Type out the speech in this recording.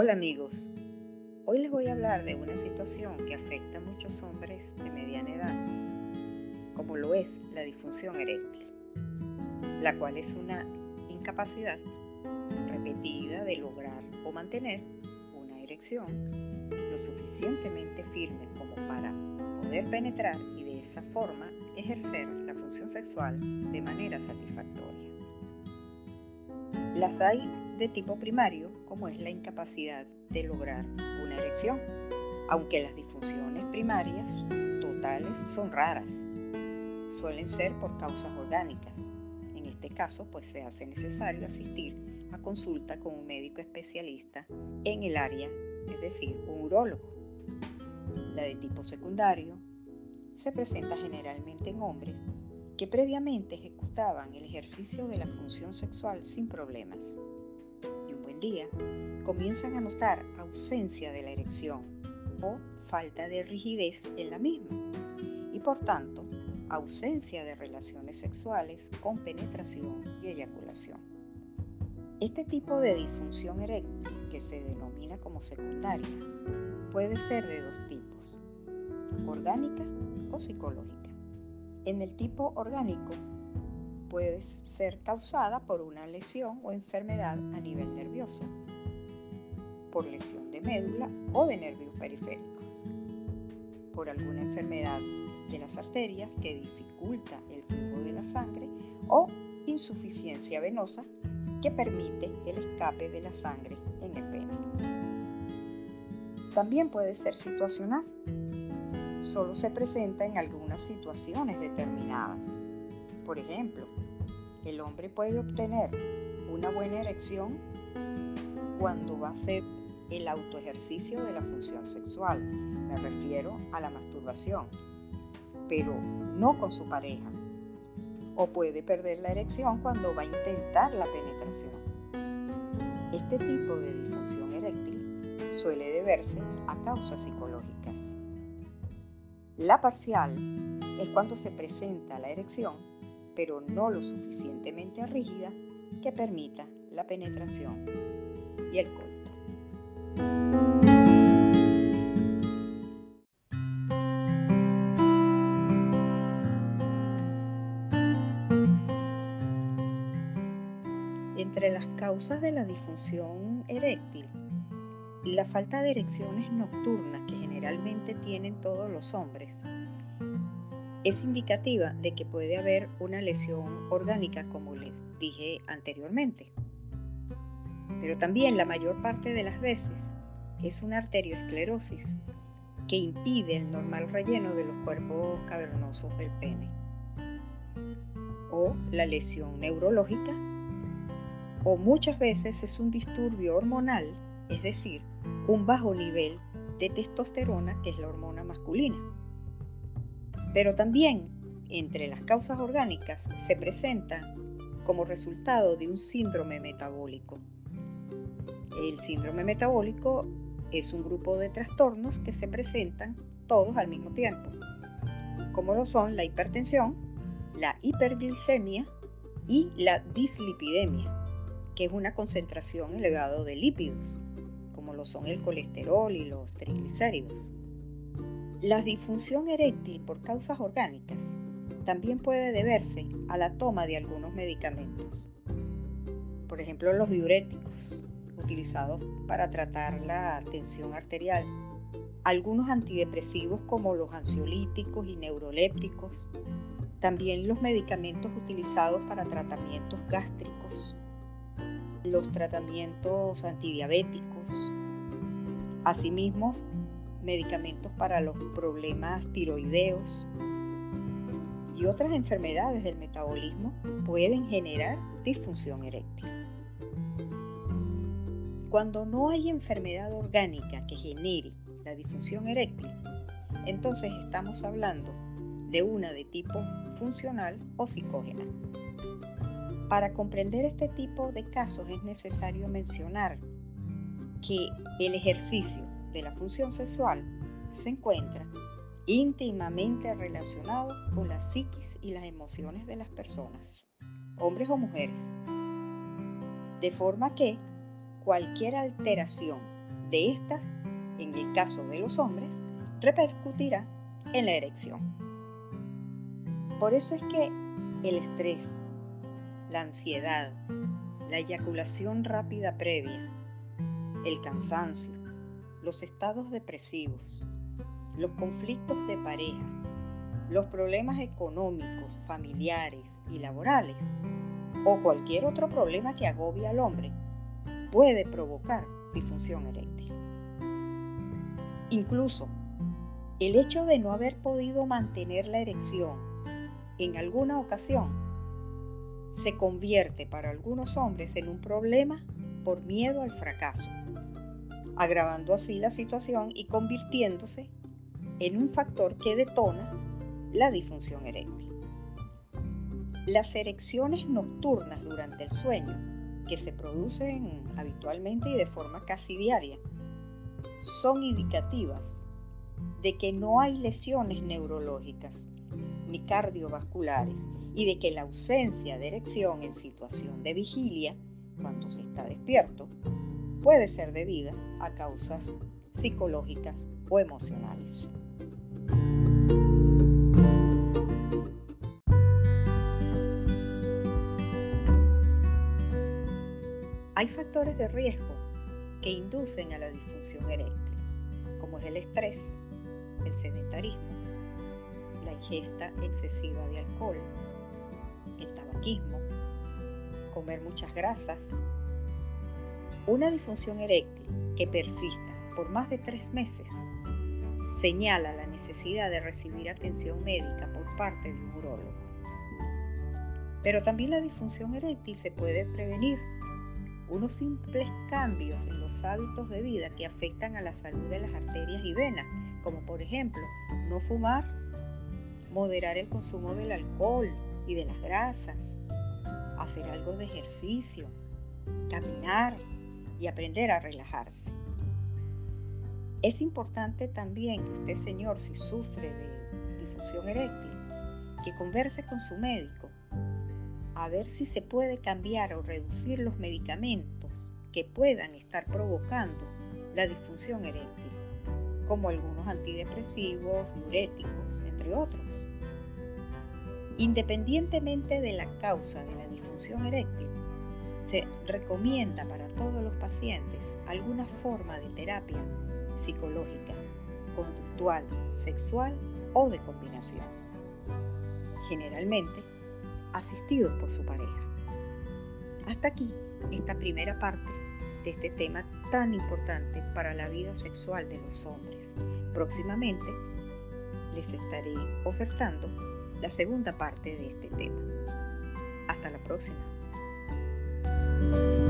Hola amigos, hoy les voy a hablar de una situación que afecta a muchos hombres de mediana edad, como lo es la disfunción eréctil, la cual es una incapacidad repetida de lograr o mantener una erección lo suficientemente firme como para poder penetrar y de esa forma ejercer la función sexual de manera satisfactoria. Las hay de tipo primario, como es la incapacidad de lograr una erección, aunque las disfunciones primarias totales son raras. Suelen ser por causas orgánicas. En este caso, pues se hace necesario asistir a consulta con un médico especialista en el área, es decir, un urólogo. La de tipo secundario se presenta generalmente en hombres que previamente ejecutaban el ejercicio de la función sexual sin problemas. Día comienzan a notar ausencia de la erección o falta de rigidez en la misma y por tanto ausencia de relaciones sexuales con penetración y eyaculación. Este tipo de disfunción eréctil, que se denomina como secundaria, puede ser de dos tipos, orgánica o psicológica. En el tipo orgánico puede ser causada por una lesión o enfermedad a nivel nervioso, por lesión de médula o de nervios periféricos, por alguna enfermedad de las arterias que dificulta el flujo de la sangre o insuficiencia venosa que permite el escape de la sangre en el pene. También puede ser situacional solo se presenta en algunas situaciones determinadas. Por ejemplo, el hombre puede obtener una buena erección cuando va a hacer el autoejercicio de la función sexual. Me refiero a la masturbación, pero no con su pareja. O puede perder la erección cuando va a intentar la penetración. Este tipo de disfunción eréctil suele deberse a causas psicológicas. La parcial es cuando se presenta la erección, pero no lo suficientemente rígida que permita la penetración y el coito. Entre las causas de la disfunción eréctil la falta de erecciones nocturnas que generalmente tienen todos los hombres es indicativa de que puede haber una lesión orgánica como les dije anteriormente. Pero también la mayor parte de las veces es una arteriosclerosis que impide el normal relleno de los cuerpos cavernosos del pene. O la lesión neurológica. O muchas veces es un disturbio hormonal, es decir, un bajo nivel de testosterona, que es la hormona masculina. Pero también entre las causas orgánicas se presenta como resultado de un síndrome metabólico. El síndrome metabólico es un grupo de trastornos que se presentan todos al mismo tiempo, como lo son la hipertensión, la hiperglicemia y la dislipidemia, que es una concentración elevada de lípidos lo son el colesterol y los triglicéridos. La disfunción eréctil por causas orgánicas también puede deberse a la toma de algunos medicamentos. Por ejemplo, los diuréticos, utilizados para tratar la tensión arterial. Algunos antidepresivos como los ansiolíticos y neurolépticos. También los medicamentos utilizados para tratamientos gástricos. Los tratamientos antidiabéticos, Asimismo, medicamentos para los problemas tiroideos y otras enfermedades del metabolismo pueden generar disfunción eréctil. Cuando no hay enfermedad orgánica que genere la disfunción eréctil, entonces estamos hablando de una de tipo funcional o psicógena. Para comprender este tipo de casos es necesario mencionar que el ejercicio de la función sexual se encuentra íntimamente relacionado con la psiquis y las emociones de las personas, hombres o mujeres. De forma que cualquier alteración de estas, en el caso de los hombres, repercutirá en la erección. Por eso es que el estrés, la ansiedad, la eyaculación rápida previa, el cansancio, los estados depresivos, los conflictos de pareja, los problemas económicos, familiares y laborales, o cualquier otro problema que agobie al hombre, puede provocar disfunción eréctil. Incluso, el hecho de no haber podido mantener la erección en alguna ocasión se convierte para algunos hombres en un problema por miedo al fracaso, agravando así la situación y convirtiéndose en un factor que detona la disfunción eréctil. Las erecciones nocturnas durante el sueño, que se producen habitualmente y de forma casi diaria, son indicativas de que no hay lesiones neurológicas ni cardiovasculares y de que la ausencia de erección en situación de vigilia, cuando se está despierto, puede ser debida a causas psicológicas o emocionales. Hay factores de riesgo que inducen a la disfunción eréctil, como es el estrés, el sedentarismo, la ingesta excesiva de alcohol, el tabaquismo, comer muchas grasas. Una disfunción eréctil que persista por más de tres meses señala la necesidad de recibir atención médica por parte de un urólogo. Pero también la disfunción eréctil se puede prevenir unos simples cambios en los hábitos de vida que afectan a la salud de las arterias y venas, como por ejemplo no fumar, moderar el consumo del alcohol y de las grasas, hacer algo de ejercicio, caminar y aprender a relajarse. Es importante también que usted, señor, si sufre de difusión eréctil, que converse con su médico a ver si se puede cambiar o reducir los medicamentos que puedan estar provocando la disfunción eréctil, como algunos antidepresivos, diuréticos, entre otros. Independientemente de la causa de la disfunción eréctil, se recomienda para todos los pacientes alguna forma de terapia psicológica, conductual, sexual o de combinación. Generalmente, asistidos por su pareja. Hasta aquí esta primera parte de este tema tan importante para la vida sexual de los hombres. Próximamente les estaré ofertando la segunda parte de este tema. Hasta la próxima. Bye.